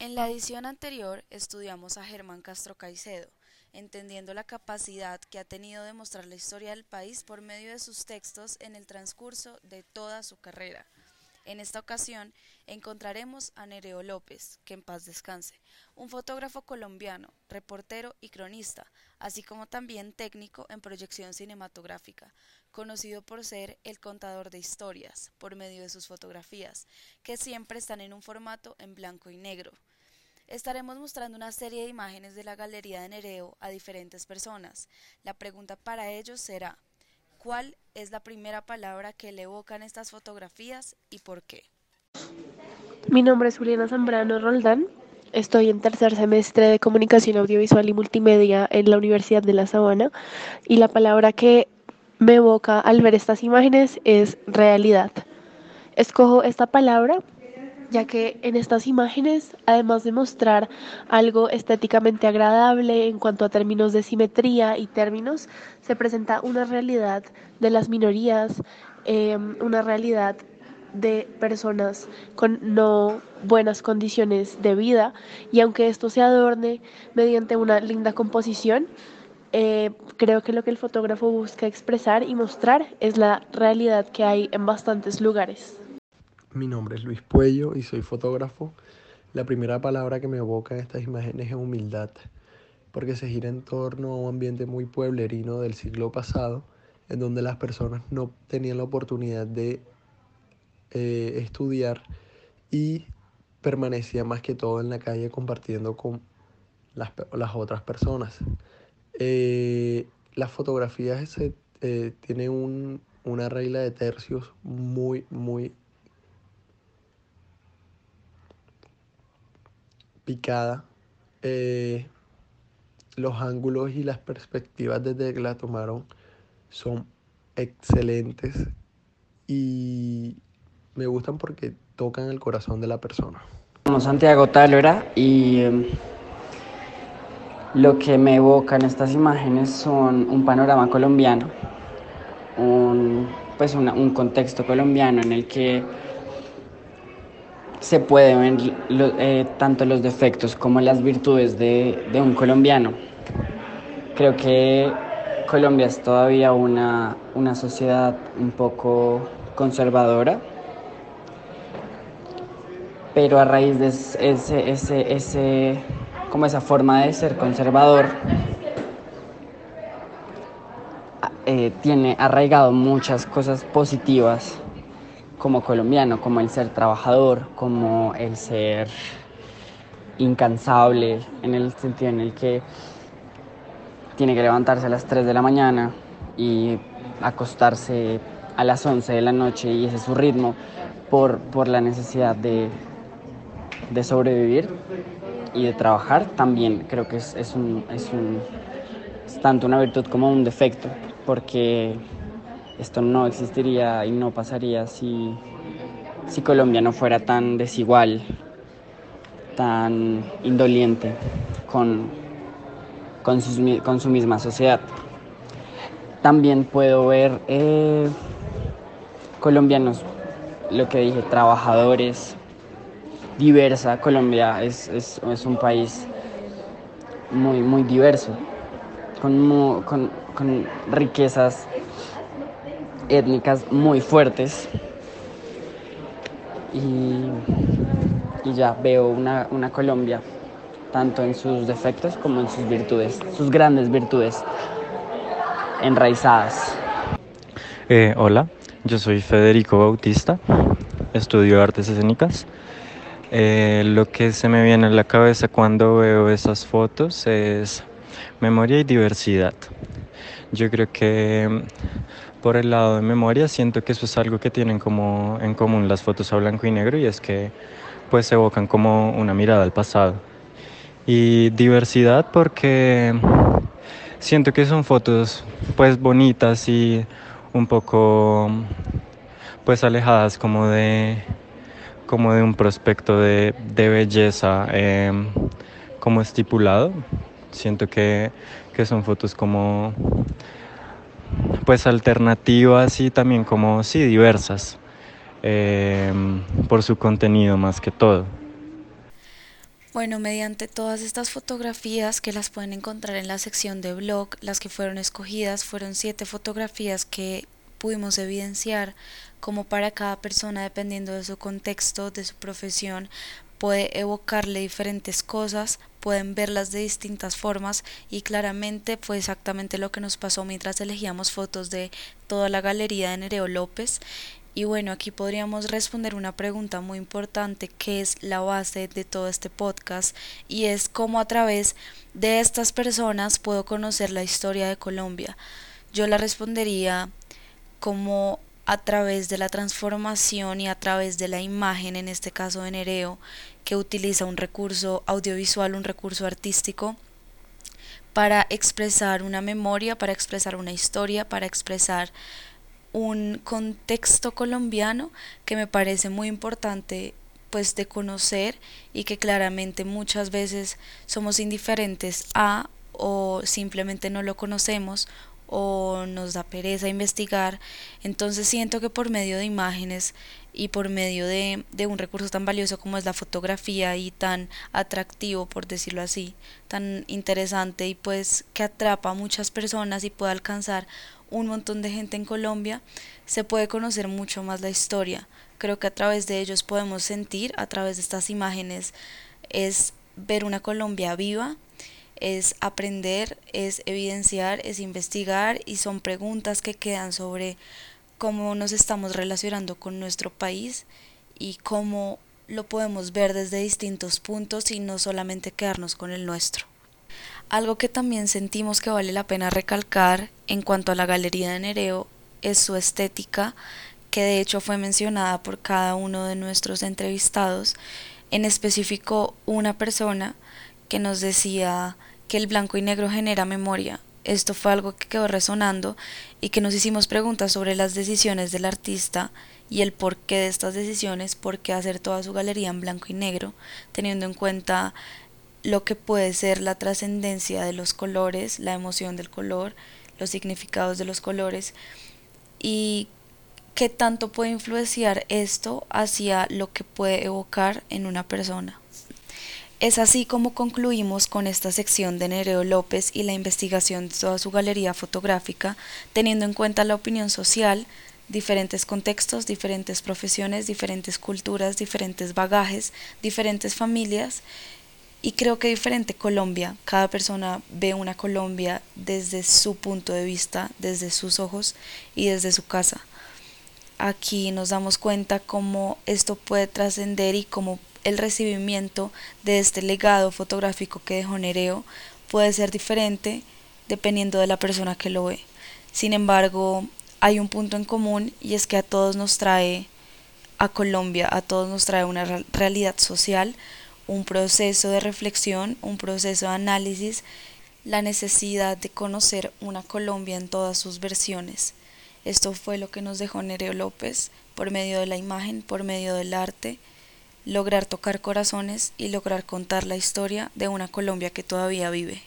En la edición anterior estudiamos a Germán Castro Caicedo, entendiendo la capacidad que ha tenido de mostrar la historia del país por medio de sus textos en el transcurso de toda su carrera. En esta ocasión encontraremos a Nereo López, que en paz descanse, un fotógrafo colombiano, reportero y cronista, así como también técnico en proyección cinematográfica, conocido por ser el contador de historias por medio de sus fotografías, que siempre están en un formato en blanco y negro. Estaremos mostrando una serie de imágenes de la galería de Nereo a diferentes personas. La pregunta para ellos será, ¿cuál es la primera palabra que le evocan estas fotografías y por qué? Mi nombre es Juliana Zambrano Roldán. Estoy en tercer semestre de Comunicación Audiovisual y Multimedia en la Universidad de La Sabana y la palabra que me evoca al ver estas imágenes es realidad. Escojo esta palabra ya que en estas imágenes, además de mostrar algo estéticamente agradable en cuanto a términos de simetría y términos, se presenta una realidad de las minorías, em, una realidad de personas con no buenas condiciones de vida y aunque esto se adorne mediante una linda composición, eh, creo que lo que el fotógrafo busca expresar y mostrar es la realidad que hay en bastantes lugares. Mi nombre es Luis Puello y soy fotógrafo. La primera palabra que me evoca estas imágenes es humildad, porque se gira en torno a un ambiente muy pueblerino del siglo pasado, en donde las personas no tenían la oportunidad de eh, estudiar y permanecían más que todo en la calle compartiendo con las, otras personas. Eh, las fotografías eh, tienen una regla de tercios muy, muy Eh, los ángulos y las perspectivas desde que la tomaron son excelentes y me gustan porque tocan el corazón de la persona. Somos Santiago Talora y em, lo que me evocan estas imágenes son un panorama colombiano, un, pues un contexto colombiano en el que se puede ver eh, tanto los defectos como las virtudes de, un colombiano. Creo que Colombia es todavía una, sociedad un poco conservadora, pero a raíz de ese, ese, ese, como esa forma de ser conservador, eh, tiene arraigado muchas cosas positivas como colombiano, como el ser trabajador, como el ser incansable, en el sentido en el que tiene que levantarse a las 3 de la mañana y acostarse a las 11 de la noche y ese es su ritmo por, por la necesidad de, de, sobrevivir y de trabajar, también creo que es, es, un, es, un, es tanto una virtud como un defecto, porque esto no existiría y no pasaría si, si Colombia no fuera tan desigual, tan indoliente con, con, su misma sociedad. También puedo ver eh, colombianos, lo que dije, trabajadores, diversa. Colombia es, es, es un país muy, muy diverso, con, con, con riquezas étnicas muy fuertes. Y, ya veo una, Colombia, tanto en sus defectos como en sus virtudes, sus grandes virtudes enraizadas. Eh, hola, yo soy Federico Bautista, estudio artes escénicas. Eh, lo que se me viene a la cabeza cuando veo esas fotos es memoria y diversidad. Yo creo que por el lado de memoria siento que eso es algo que tienen como en común las fotos a blanco y negro y es que pues evocan como una mirada al pasado. Y diversidad porque siento que son fotos pues bonitas y un poco pues alejadas como de como de un prospecto de, belleza em, como estipulado. Siento que, que son fotos como pues alternativas y también como sí diversas eh, por su contenido más que todo. Bueno, mediante todas estas fotografías que las pueden encontrar en la sección de blog, las que fueron escogidas fueron siete fotografías que pudimos evidenciar como para cada persona, dependiendo de su contexto, de su profesión, puede evocarle diferentes cosas, pueden verlas de distintas formas y claramente fue exactamente lo que nos pasó mientras elegíamos fotos de toda la galería de Nereo López y bueno, aquí podríamos responder una pregunta muy importante que es la base de todo este podcast y es cómo a través de estas personas puedo conocer la historia de Colombia. Yo la respondería como a través de la transformación y a través de la imagen, en este caso de Nereo, que utiliza un recurso audiovisual, un recurso artístico para expresar una memoria, para expresar una historia, para expresar un contexto colombiano que me parece muy importante pues de conocer y que claramente muchas veces somos indiferentes a o simplemente no lo conocemos o nos da pereza investigar. Entonces siento que por medio de imágenes y por medio de, de, un recurso tan valioso como es la fotografía y tan atractivo, por decirlo así, tan interesante y pues que atrapa a muchas personas y puede alcanzar un montón de gente en Colombia, se puede conocer mucho más la historia. Creo que a través de ellos podemos sentir, a través de estas imágenes, es ver una Colombia viva, es aprender, es evidenciar, es investigar y son preguntas que quedan sobre cómo nos estamos relacionando con nuestro país y cómo lo podemos ver desde distintos puntos y no solamente quedarnos con el nuestro. Algo que también sentimos que vale la pena recalcar en cuanto a la Galería de Nereo es su estética, que de hecho fue mencionada por cada uno de nuestros entrevistados, en específico una persona que nos decía que el blanco y negro genera memoria. Esto fue algo que quedó resonando y que nos hicimos preguntas sobre las decisiones del artista y el porqué de estas decisiones, por qué hacer toda su galería en blanco y negro, teniendo en cuenta lo que puede ser la trascendencia de los colores, la emoción del color, los significados de los colores y qué tanto puede influenciar esto hacia lo que puede evocar en una persona. Es así como concluimos con esta sección de Nereo López y la investigación de toda su galería fotográfica, teniendo en cuenta la opinión social, diferentes contextos, diferentes profesiones, diferentes culturas, diferentes bagajes, diferentes familias y creo que diferente Colombia, cada persona ve una Colombia desde su punto de vista, desde sus ojos y desde su casa. Aquí nos damos cuenta cómo esto puede trascender y cómo el recibimiento de este legado fotográfico que dejó Nereo puede ser diferente dependiendo de la persona que lo ve. Sin embargo, hay un punto en común y es que a todos nos trae a Colombia, a todos nos trae una realidad social un proceso de reflexión, un proceso de análisis, la necesidad de conocer una Colombia en todas sus versiones. Esto fue lo que nos dejó Nereo López por medio de la imagen, por medio del arte, lograr tocar corazones y lograr contar la historia de una Colombia que todavía vive.